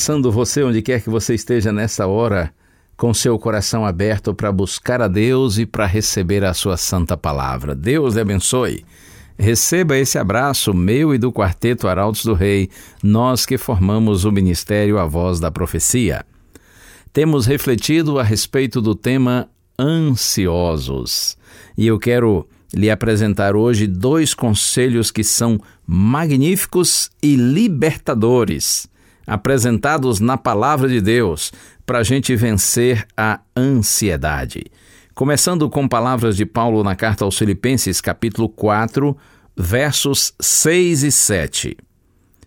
Abraçando você onde quer que você esteja nessa hora, com seu coração aberto para buscar a Deus e para receber a sua santa palavra. Deus lhe abençoe. Receba esse abraço meu e do quarteto Arautos do Rei, nós que formamos o ministério A Voz da Profecia. Temos refletido a respeito do tema ansiosos. E eu quero lhe apresentar hoje dois conselhos que são magníficos e libertadores, apresentados na Palavra de Deus, para a gente vencer a ansiedade. Começando com palavras de Paulo na carta aos Filipenses, capítulo 4, versos 6 e 7.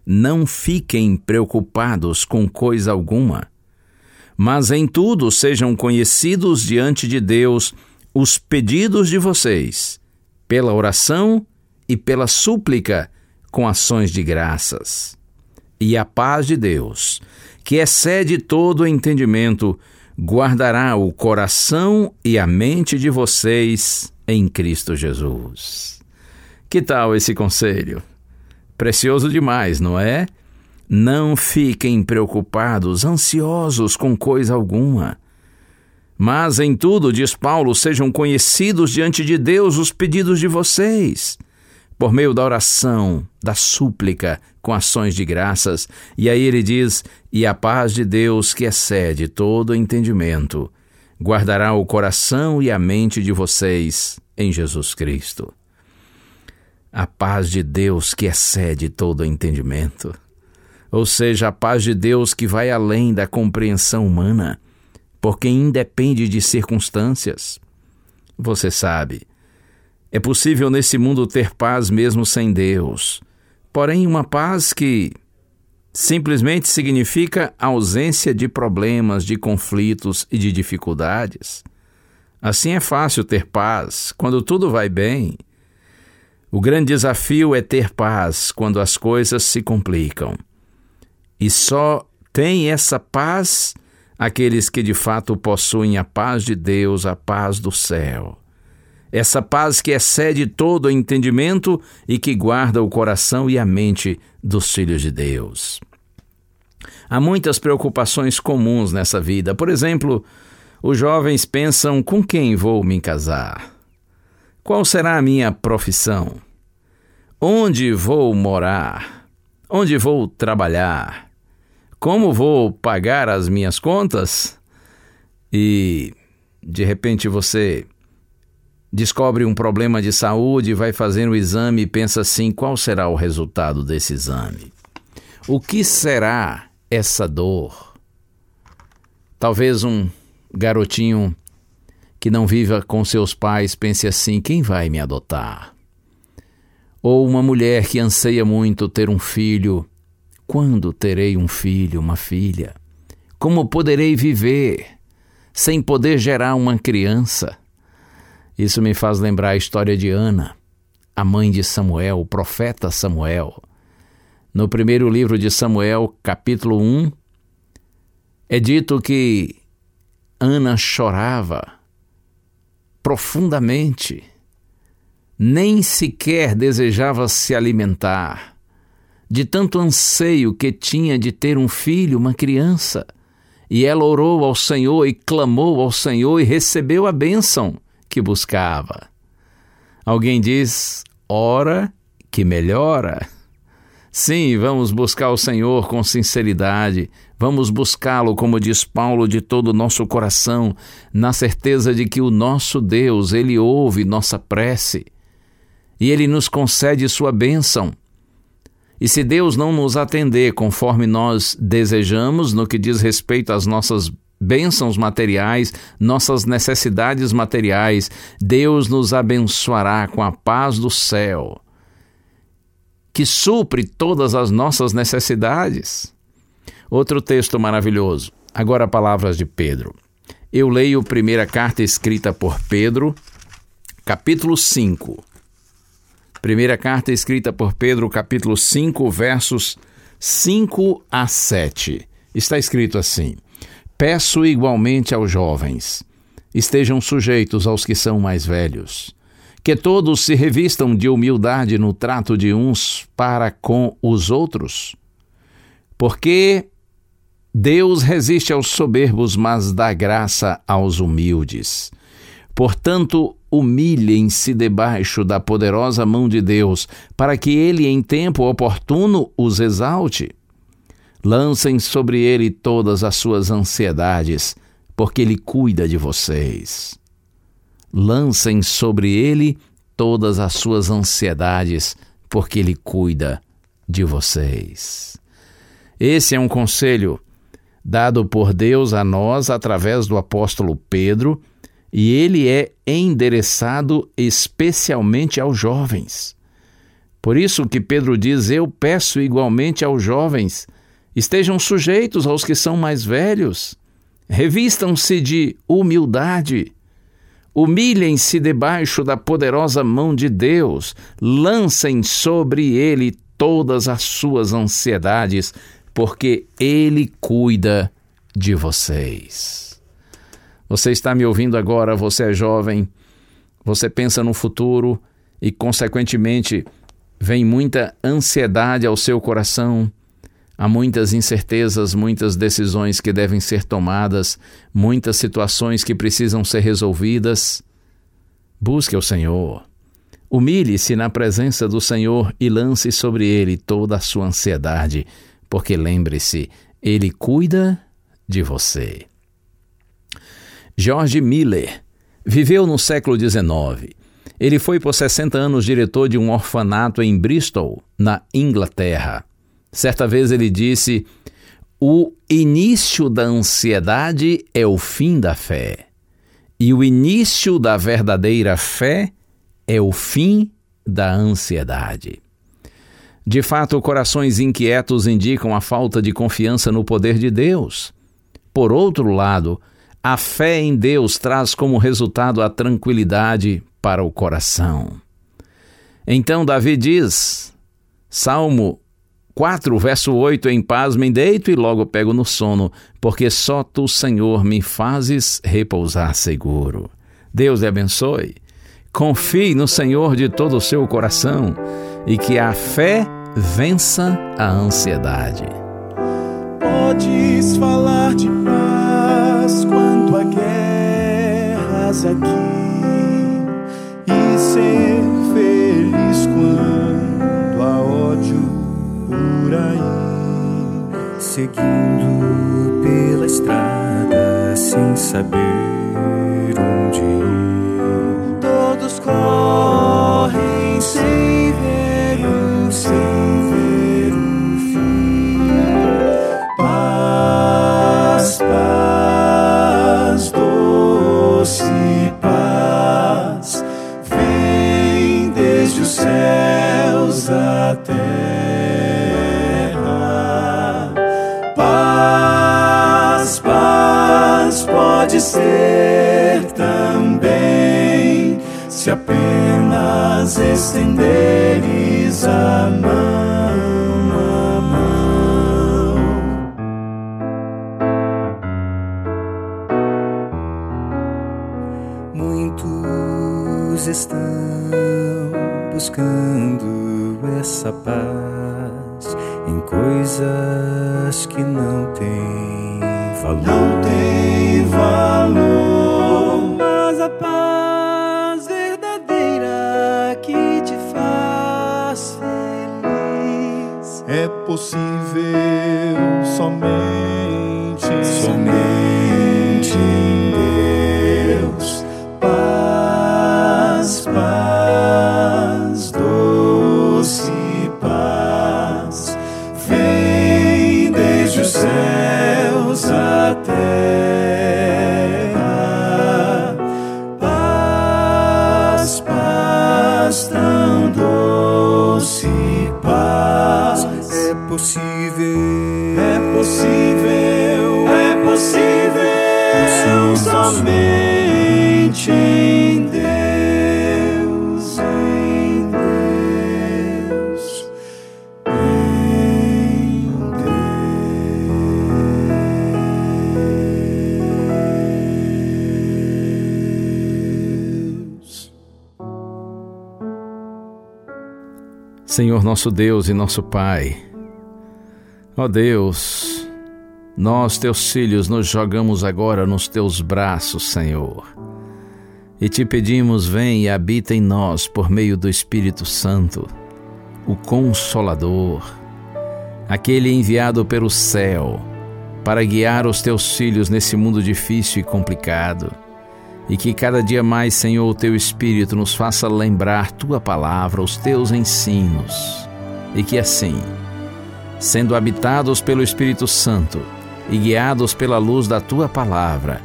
Não fiquem preocupados com coisa alguma mas em tudo sejam conhecidos diante de Deus os pedidos de vocês, pela oração e pela súplica, com ações de graças. E a paz de Deus, que excede todo o entendimento, guardará o coração e a mente de vocês em Cristo Jesus. Que tal esse conselho? Precioso demais, não é? Não fiquem preocupados, ansiosos com coisa alguma. Mas em tudo, diz Paulo, sejam conhecidos diante de Deus os pedidos de vocês, por meio da oração, da súplica, com ações de graças. E aí ele diz: E a paz de Deus, que excede todo entendimento, guardará o coração e a mente de vocês em Jesus Cristo. A paz de Deus, que excede todo entendimento ou seja, a paz de Deus que vai além da compreensão humana, porque independe de circunstâncias. Você sabe, é possível nesse mundo ter paz mesmo sem Deus, porém, uma paz que simplesmente significa ausência de problemas, de conflitos e de dificuldades. Assim é fácil ter paz quando tudo vai bem. O grande desafio é ter paz quando as coisas se complicam. E só tem essa paz aqueles que de fato possuem a paz de Deus, a paz do céu. Essa paz que excede todo o entendimento e que guarda o coração e a mente dos filhos de Deus. Há muitas preocupações comuns nessa vida. Por exemplo, os jovens pensam com quem vou me casar? Qual será a minha profissão? Onde vou morar? Onde vou trabalhar? Como vou pagar as minhas contas? E de repente você descobre um problema de saúde, vai fazer um exame e pensa assim: qual será o resultado desse exame? O que será essa dor? Talvez um garotinho que não viva com seus pais pense assim: quem vai me adotar? Ou uma mulher que anseia muito ter um filho. Quando terei um filho, uma filha? Como poderei viver sem poder gerar uma criança? Isso me faz lembrar a história de Ana, a mãe de Samuel, o profeta Samuel. No primeiro livro de Samuel, capítulo 1, é dito que Ana chorava profundamente. Nem sequer desejava se alimentar, de tanto anseio que tinha de ter um filho, uma criança. E ela orou ao Senhor e clamou ao Senhor e recebeu a bênção que buscava. Alguém diz: ora que melhora. Sim, vamos buscar o Senhor com sinceridade, vamos buscá-lo, como diz Paulo, de todo o nosso coração, na certeza de que o nosso Deus, ele ouve nossa prece e ele nos concede sua bênção. E se Deus não nos atender conforme nós desejamos, no que diz respeito às nossas bênçãos materiais, nossas necessidades materiais, Deus nos abençoará com a paz do céu que supre todas as nossas necessidades. Outro texto maravilhoso. Agora, palavras de Pedro. Eu leio a primeira carta escrita por Pedro, capítulo 5. Primeira carta escrita por Pedro, capítulo 5, versos 5 a 7. Está escrito assim: Peço igualmente aos jovens, estejam sujeitos aos que são mais velhos que todos se revistam de humildade no trato de uns para com os outros. Porque Deus resiste aos soberbos, mas dá graça aos humildes. Portanto, humilhem-se debaixo da poderosa mão de Deus, para que ele, em tempo oportuno, os exalte. Lancem sobre ele todas as suas ansiedades, porque ele cuida de vocês lancem sobre ele todas as suas ansiedades, porque ele cuida de vocês. Esse é um conselho dado por Deus a nós através do apóstolo Pedro, e ele é endereçado especialmente aos jovens. Por isso que Pedro diz: Eu peço igualmente aos jovens, estejam sujeitos aos que são mais velhos, revistam-se de humildade, Humilhem-se debaixo da poderosa mão de Deus, lancem sobre ele todas as suas ansiedades, porque ele cuida de vocês. Você está me ouvindo agora, você é jovem, você pensa no futuro e, consequentemente, vem muita ansiedade ao seu coração Há muitas incertezas, muitas decisões que devem ser tomadas, muitas situações que precisam ser resolvidas. Busque o Senhor. Humilhe-se na presença do Senhor e lance sobre ele toda a sua ansiedade, porque lembre-se, ele cuida de você. George Miller viveu no século XIX. Ele foi por 60 anos diretor de um orfanato em Bristol, na Inglaterra. Certa vez ele disse: O início da ansiedade é o fim da fé, e o início da verdadeira fé é o fim da ansiedade. De fato, corações inquietos indicam a falta de confiança no poder de Deus. Por outro lado, a fé em Deus traz como resultado a tranquilidade para o coração. Então, Davi diz, Salmo 4, verso 8: Em paz me deito e logo pego no sono, porque só tu, Senhor, me fazes repousar seguro. Deus lhe abençoe. Confie no Senhor de todo o seu coração e que a fé vença a ansiedade. Podes falar se apenas estenderes a mão, a mão. Muito Muitos estão buscando essa paz em coisas que não têm valor. Somente em Deus, em Deus, em Deus. Senhor nosso Deus e nosso Pai, ó Deus, nós, teus filhos, nos jogamos agora nos teus braços, Senhor, e te pedimos, vem e habita em nós por meio do Espírito Santo, o Consolador, aquele enviado pelo céu para guiar os teus filhos nesse mundo difícil e complicado. E que cada dia mais, Senhor, o teu Espírito nos faça lembrar tua palavra, os teus ensinos. E que assim, sendo habitados pelo Espírito Santo e guiados pela luz da tua palavra,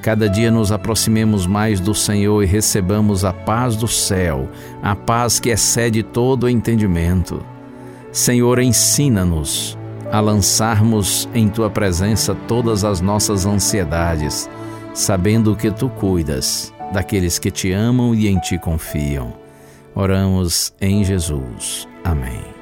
cada dia nos aproximemos mais do Senhor e recebamos a paz do céu, a paz que excede todo o entendimento. Senhor, ensina-nos a lançarmos em tua presença todas as nossas ansiedades sabendo que tu cuidas daqueles que te amam e em ti confiam. Oramos em Jesus. Amém.